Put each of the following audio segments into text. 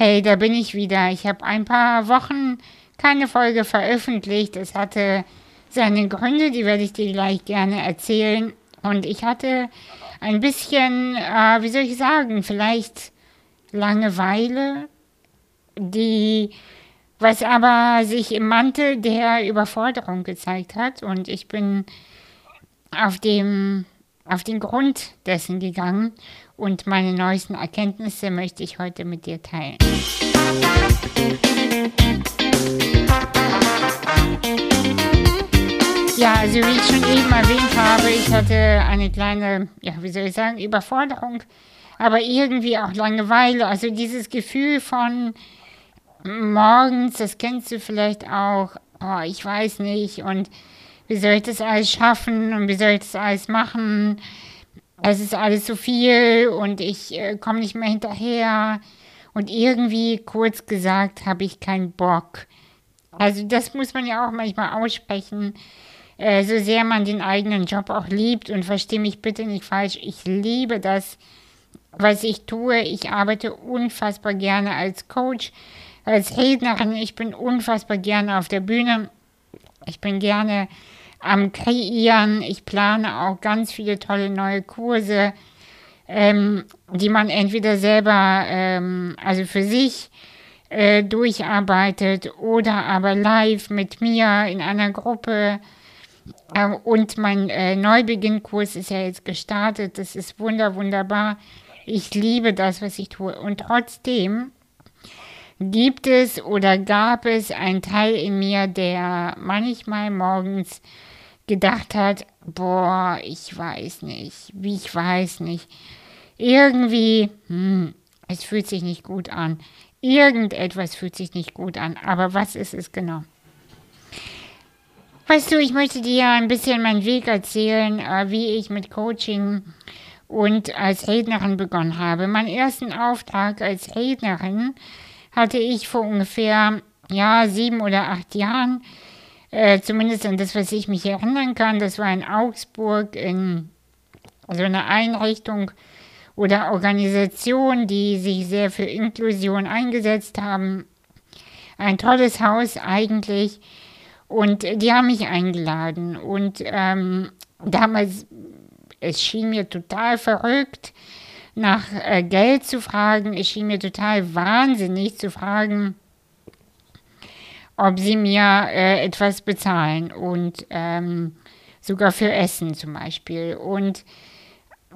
Hey, da bin ich wieder. Ich habe ein paar Wochen keine Folge veröffentlicht. Es hatte seine Gründe, die werde ich dir gleich gerne erzählen. Und ich hatte ein bisschen, äh, wie soll ich sagen, vielleicht Langeweile, die, was aber sich im Mantel der Überforderung gezeigt hat. Und ich bin auf dem, auf den Grund dessen gegangen und meine neuesten Erkenntnisse möchte ich heute mit dir teilen. Ja, also wie ich schon eben erwähnt habe, ich hatte eine kleine, ja, wie soll ich sagen, Überforderung, aber irgendwie auch Langeweile. Also dieses Gefühl von morgens, das kennst du vielleicht auch, oh, ich weiß nicht und wie soll ich das alles schaffen und wie soll ich das alles machen? Es ist alles so viel und ich äh, komme nicht mehr hinterher. Und irgendwie, kurz gesagt, habe ich keinen Bock. Also das muss man ja auch manchmal aussprechen äh, so sehr man den eigenen Job auch liebt und verstehe mich bitte nicht falsch, ich liebe das, was ich tue. Ich arbeite unfassbar gerne als Coach, als Rednerin. Ich bin unfassbar gerne auf der Bühne. Ich bin gerne am Kreieren. Ich plane auch ganz viele tolle neue Kurse, ähm, die man entweder selber, ähm, also für sich, äh, durcharbeitet oder aber live mit mir in einer Gruppe ähm, und mein äh, Neubeginnkurs ist ja jetzt gestartet. Das ist wunder, wunderbar. Ich liebe das, was ich tue. Und trotzdem gibt es oder gab es einen Teil in mir, der manchmal morgens gedacht hat, boah, ich weiß nicht, wie ich weiß nicht. Irgendwie, hm, es fühlt sich nicht gut an. Irgendetwas fühlt sich nicht gut an. Aber was ist es genau? Weißt du, ich möchte dir ein bisschen meinen Weg erzählen, äh, wie ich mit Coaching und als Rednerin begonnen habe. Meinen ersten Auftrag als Rednerin hatte ich vor ungefähr ja, sieben oder acht Jahren, äh, zumindest an das, was ich mich erinnern kann. Das war in Augsburg in so einer Einrichtung oder Organisation, die sich sehr für Inklusion eingesetzt haben. Ein tolles Haus eigentlich und die haben mich eingeladen. Und ähm, damals, es schien mir total verrückt, nach äh, Geld zu fragen. Es schien mir total wahnsinnig zu fragen, ob sie mir äh, etwas bezahlen. Und ähm, sogar für Essen zum Beispiel. Und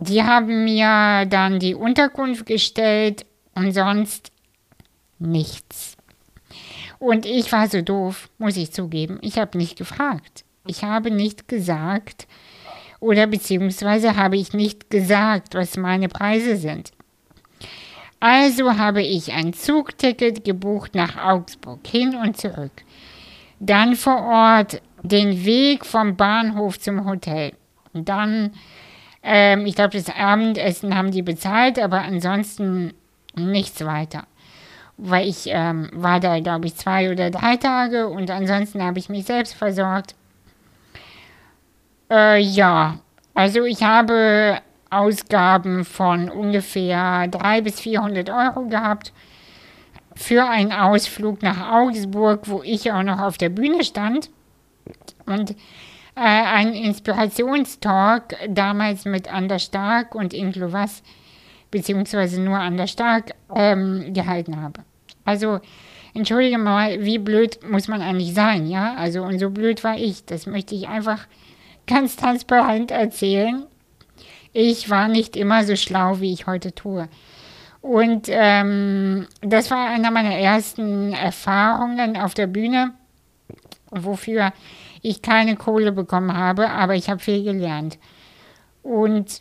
die haben mir dann die Unterkunft gestellt und sonst nichts. Und ich war so doof, muss ich zugeben. Ich habe nicht gefragt. Ich habe nicht gesagt oder beziehungsweise habe ich nicht gesagt, was meine Preise sind. Also habe ich ein Zugticket gebucht nach Augsburg hin und zurück. Dann vor Ort den Weg vom Bahnhof zum Hotel. Dann, ähm, ich glaube, das Abendessen haben die bezahlt, aber ansonsten nichts weiter weil ich ähm, war da, glaube ich, zwei oder drei Tage und ansonsten habe ich mich selbst versorgt. Äh, ja, also ich habe Ausgaben von ungefähr 300 bis 400 Euro gehabt für einen Ausflug nach Augsburg, wo ich auch noch auf der Bühne stand und äh, einen Inspirationstalk damals mit Anders Stark und Inklo Was beziehungsweise nur an der Stark ähm, gehalten habe. Also, entschuldige mal, wie blöd muss man eigentlich sein, ja? Also, und so blöd war ich. Das möchte ich einfach ganz transparent erzählen. Ich war nicht immer so schlau, wie ich heute tue. Und ähm, das war einer meiner ersten Erfahrungen auf der Bühne, wofür ich keine Kohle bekommen habe, aber ich habe viel gelernt. Und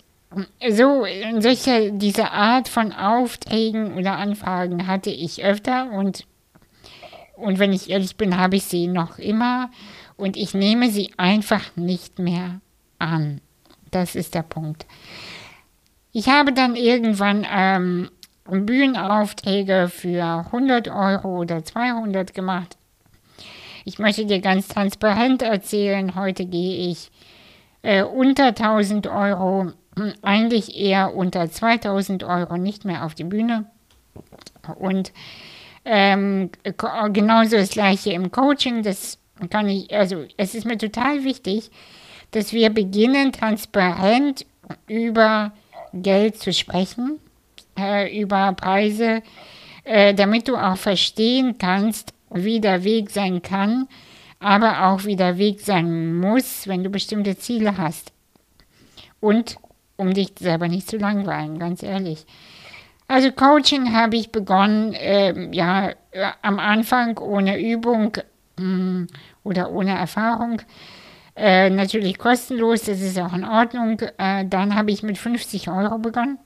so, solche, diese Art von Aufträgen oder Anfragen hatte ich öfter und, und wenn ich ehrlich bin, habe ich sie noch immer und ich nehme sie einfach nicht mehr an. Das ist der Punkt. Ich habe dann irgendwann ähm, Bühnenaufträge für 100 Euro oder 200 gemacht. Ich möchte dir ganz transparent erzählen, heute gehe ich äh, unter 1000 Euro eigentlich eher unter 2000 Euro nicht mehr auf die Bühne. Und ähm, genauso das gleiche im Coaching, das kann ich, also es ist mir total wichtig, dass wir beginnen, transparent über Geld zu sprechen, äh, über Preise, äh, damit du auch verstehen kannst, wie der Weg sein kann, aber auch wie der Weg sein muss, wenn du bestimmte Ziele hast. Und um dich selber nicht zu langweilen, ganz ehrlich. Also Coaching habe ich begonnen, äh, ja, am Anfang ohne Übung mh, hm, oder ohne Erfahrung. Äh, natürlich kostenlos, das ist auch in Ordnung. Äh, dann habe ich mit 50 Euro begonnen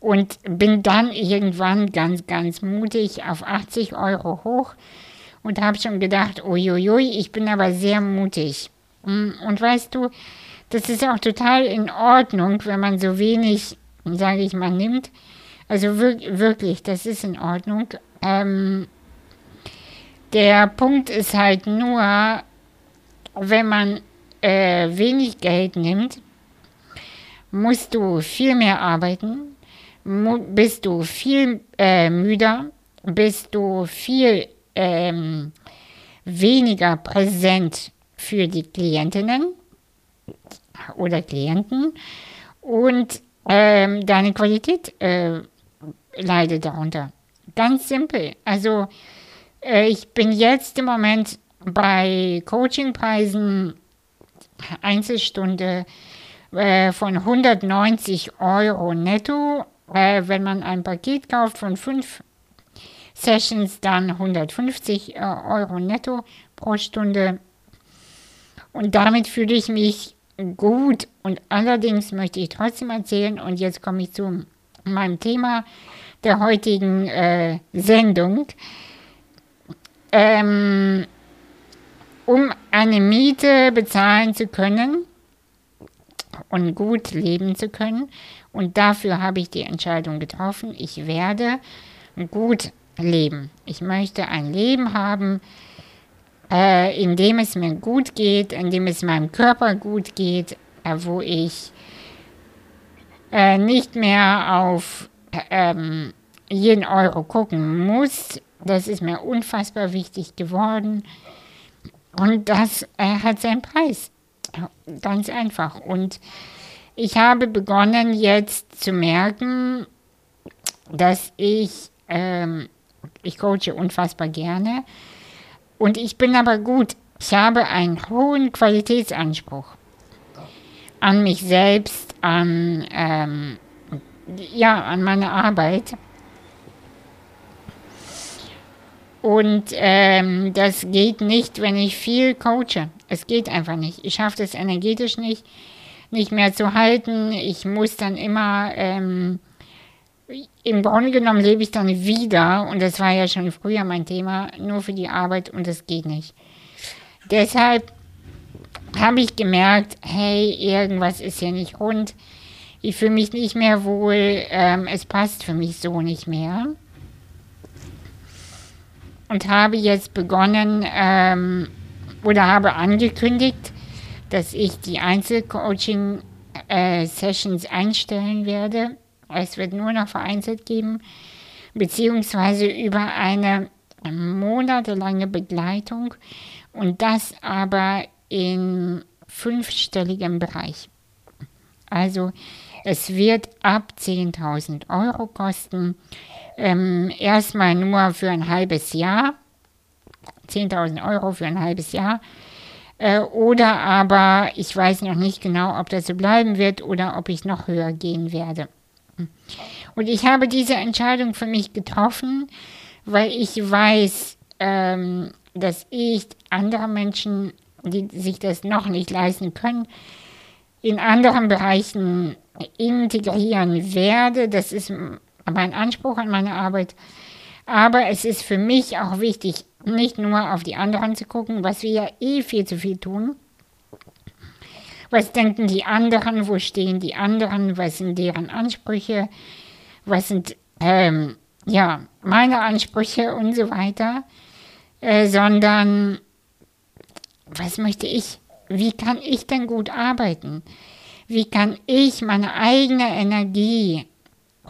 und bin dann irgendwann ganz, ganz mutig auf 80 Euro hoch und habe schon gedacht, uiuiui, ich bin aber sehr mutig. Hm, und weißt du, das ist auch total in Ordnung, wenn man so wenig, sage ich mal, nimmt. Also wirklich, das ist in Ordnung. Ähm, der Punkt ist halt nur, wenn man äh, wenig Geld nimmt, musst du viel mehr arbeiten, bist du viel äh, müder, bist du viel ähm, weniger präsent für die Klientinnen oder Klienten und ähm, deine Qualität äh, leidet darunter. Ganz simpel. Also ich bin jetzt im Moment bei Coachingpreisen Einzelstunde äh, von 190 Euro netto. Äh, wenn man ein Paket kauft von fünf Sessions, dann 150 äh, Euro netto pro Stunde. Und damit fühle ich mich gut. Und allerdings möchte ich trotzdem erzählen, und jetzt komme ich zu meinem Thema der heutigen äh, Sendung. Ähm, um eine Miete bezahlen zu können und gut leben zu können. Und dafür habe ich die Entscheidung getroffen, ich werde gut leben. Ich möchte ein Leben haben, äh, in dem es mir gut geht, in dem es meinem Körper gut geht, äh, wo ich äh, nicht mehr auf ähm, jeden Euro gucken muss. Das ist mir unfassbar wichtig geworden. Und das äh, hat seinen Preis. Ganz einfach. Und ich habe begonnen jetzt zu merken, dass ich, ähm, ich coache unfassbar gerne, und ich bin aber gut. Ich habe einen hohen Qualitätsanspruch an mich selbst, an, ähm, ja, an meine Arbeit. Und ähm, das geht nicht, wenn ich viel coache. Es geht einfach nicht. Ich schaffe das energetisch nicht, nicht mehr zu halten. Ich muss dann immer ähm, im Grunde genommen lebe ich dann wieder, und das war ja schon früher mein Thema, nur für die Arbeit und das geht nicht. Deshalb habe ich gemerkt, hey, irgendwas ist hier nicht rund. Ich fühle mich nicht mehr wohl, ähm, es passt für mich so nicht mehr. Und habe jetzt begonnen ähm, oder habe angekündigt, dass ich die Einzelcoaching-Sessions äh, einstellen werde es wird nur noch vereinzelt geben, beziehungsweise über eine monatelange Begleitung und das aber in fünfstelligem Bereich. Also es wird ab 10.000 Euro kosten, ähm, erstmal nur für ein halbes Jahr, 10.000 Euro für ein halbes Jahr. Äh, oder aber ich weiß noch nicht genau, ob das so bleiben wird oder ob ich noch höher gehen werde. Und ich habe diese Entscheidung für mich getroffen, weil ich weiß, ähm, dass ich andere Menschen, die sich das noch nicht leisten können, in anderen Bereichen integrieren werde. Das ist mein Anspruch an meine Arbeit. Aber es ist für mich auch wichtig, nicht nur auf die anderen zu gucken, was wir ja eh viel zu viel tun. Was denken die anderen? Wo stehen die anderen? Was sind deren Ansprüche? Was sind ähm, ja meine Ansprüche und so weiter? Äh, sondern was möchte ich? Wie kann ich denn gut arbeiten? Wie kann ich meine eigene Energie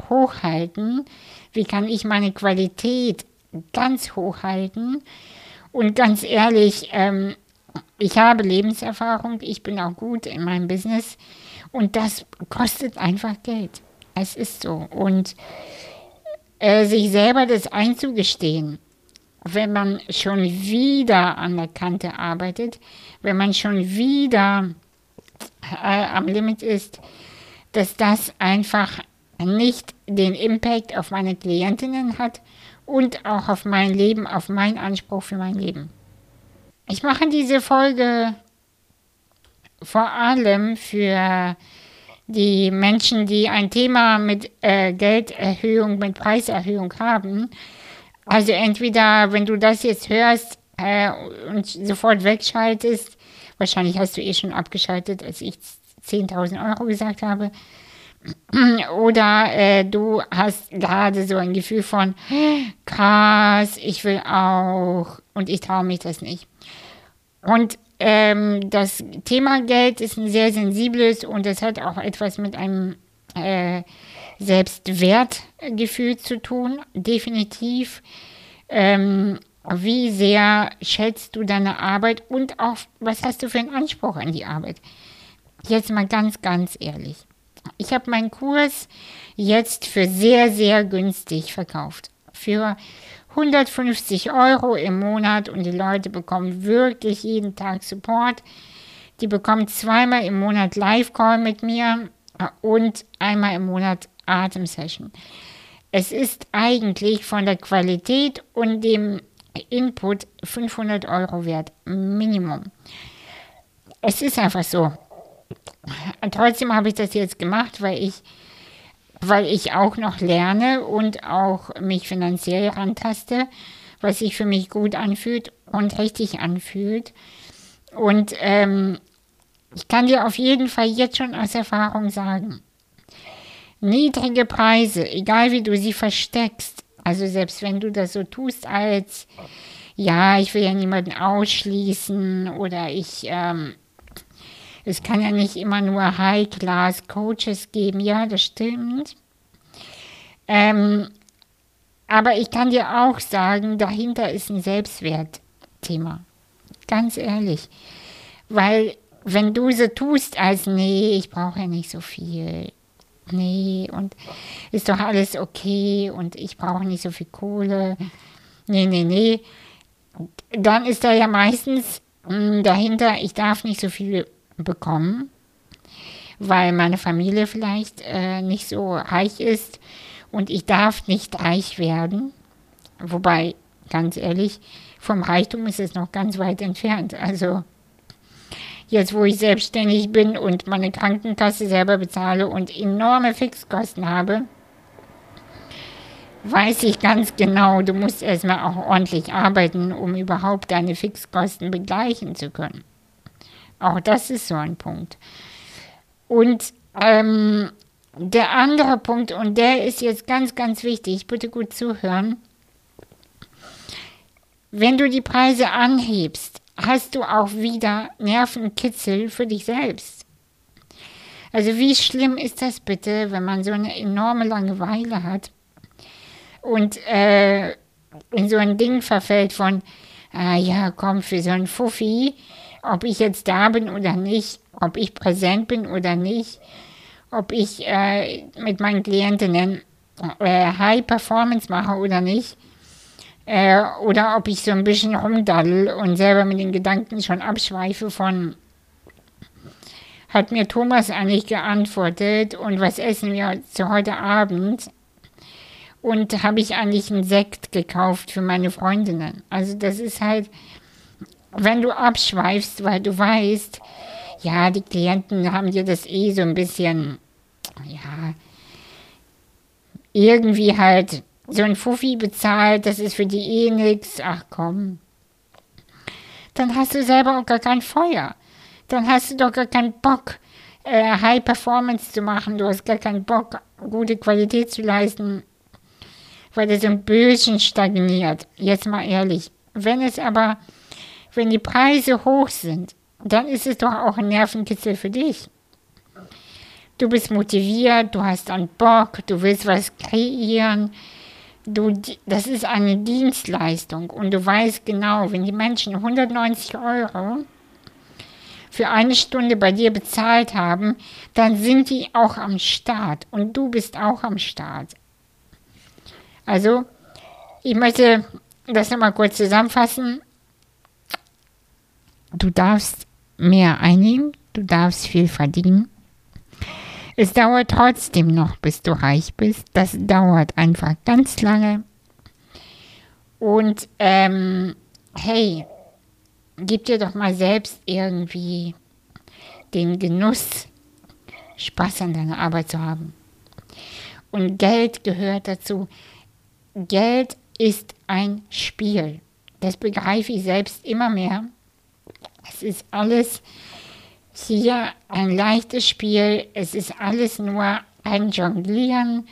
hochhalten, Wie kann ich meine Qualität ganz hoch halten? Und ganz ehrlich, ähm, ich habe Lebenserfahrung, ich bin auch gut in meinem Business und das kostet einfach Geld. Es ist so. Und äh, sich selber das einzugestehen, wenn man schon wieder an der Kante arbeitet, wenn man schon wieder äh, am Limit ist, dass das einfach nicht den Impact auf meine Klientinnen hat und auch auf mein Leben, auf meinen Anspruch für mein Leben. Ich mache diese Folge vor allem für die Menschen, die ein Thema mit äh, Gelderhöhung, mit Preiserhöhung haben. Also entweder, wenn du das jetzt hörst äh, und sofort wegschaltest, wahrscheinlich hast du eh schon abgeschaltet, als ich 10.000 Euro gesagt habe, oder äh, du hast gerade so ein Gefühl von, krass, ich will auch und ich traue mich das nicht. Und ähm, das Thema Geld ist ein sehr sensibles und es hat auch etwas mit einem äh, Selbstwertgefühl zu tun, definitiv. Ähm, wie sehr schätzt du deine Arbeit und auch, was hast du für einen Anspruch an die Arbeit? Jetzt mal ganz, ganz ehrlich. Ich habe meinen Kurs jetzt für sehr, sehr günstig verkauft. Für 150 Euro im Monat und die Leute bekommen wirklich jeden Tag Support. Die bekommen zweimal im Monat Live-Call mit mir und einmal im Monat Atemsession. Es ist eigentlich von der Qualität und dem Input 500 Euro wert, Minimum. Es ist einfach so. Trotzdem habe ich das jetzt gemacht, weil ich, weil ich auch noch lerne und auch mich finanziell rantaste, was sich für mich gut anfühlt und richtig anfühlt. Und ähm, ich kann dir auf jeden Fall jetzt schon aus Erfahrung sagen, niedrige Preise, egal wie du sie versteckst, also selbst wenn du das so tust als, ja, ich will ja niemanden ausschließen oder ich ähm, es kann ja nicht immer nur High-Class-Coaches geben. Ja, das stimmt. Ähm, aber ich kann dir auch sagen, dahinter ist ein Selbstwertthema. Ganz ehrlich. Weil wenn du so tust, als nee, ich brauche ja nicht so viel. Nee, und ist doch alles okay und ich brauche nicht so viel Kohle. Nee, nee, nee. Dann ist da ja meistens mh, hm, dahinter, ich darf nicht so viel bekommen, weil meine Familie vielleicht äh, nicht so reich ist und ich darf nicht reich werden. Wobei, ganz ehrlich, vom Reichtum ist es noch ganz weit entfernt. Also jetzt, wo ich selbstständig bin und meine Krankenkasse selber bezahle und enorme Fixkosten habe, weiß ich ganz genau, du musst erstmal auch ordentlich arbeiten, um überhaupt deine Fixkosten begleichen zu können. Auch das ist so ein Punkt. Und ähm, der andere Punkt, und der ist jetzt ganz, ganz wichtig, bitte gut zuhören. Wenn du die Preise anhebst, hast du auch wieder Nervenkitzel für dich selbst. Also wie schlimm ist das bitte, wenn man so eine enorme Langeweile hat und äh, in so ein Ding verfällt von, ah ja, komm, für so ein Fuffi ob ich jetzt da bin oder nicht, ob ich präsent bin oder nicht, ob ich äh, mit meinen Klientinnen äh, High Performance mache oder nicht, äh, oder ob ich so ein bisschen rumdaddel und selber mit den Gedanken schon abschweife von, hat mir Thomas eigentlich geantwortet und was essen wir zu heute Abend? Und habe ich eigentlich einen Sekt gekauft für meine Freundinnen. Also das ist halt, wenn du abschweifst, weil du weißt, ja, die Klienten haben dir das eh so ein bisschen, ja, irgendwie halt so ein Fuffi bezahlt, das ist für die eh nix, ach komm. Dann hast du selber auch gar kein Feuer. Dann hast du doch gar keinen Bock, äh, High Performance zu machen. Du hast gar keinen Bock, gute Qualität zu leisten, weil das so ein bisschen stagniert. Jetzt mal ehrlich. Wenn es aber wenn die Preise hoch sind, dann ist es doch auch ein Nervenkitzel für dich. Du bist motiviert, du hast einen Bock, du willst was kreieren, du, das ist eine Dienstleistung und du weißt genau, wenn die Menschen 190 Euro für eine Stunde bei dir bezahlt haben, dann sind die auch am Start und du bist auch am Start. Also, ich möchte das nochmal kurz zusammenfassen. Du darfst mehr einnehmen, du darfst viel verdienen. Es dauert trotzdem noch, bis du reich bist. Das dauert einfach ganz lange. Und ähm, hey, gib dir doch mal selbst irgendwie den Genuss, Spaß an deiner Arbeit zu haben. Und Geld gehört dazu. Geld ist ein Spiel. Das begreife ich selbst immer mehr. Es ist alles hier ein leichtes Spiel. Es ist alles nur ein Jonglieren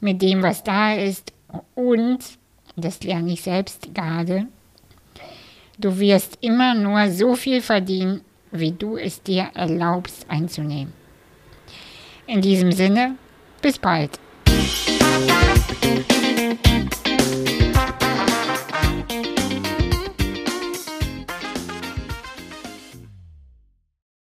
mit dem, was da ist. Und, das lerne ich selbst gerade, du wirst immer nur so viel verdienen, wie du es dir erlaubst einzunehmen. In diesem Sinne, bis bald.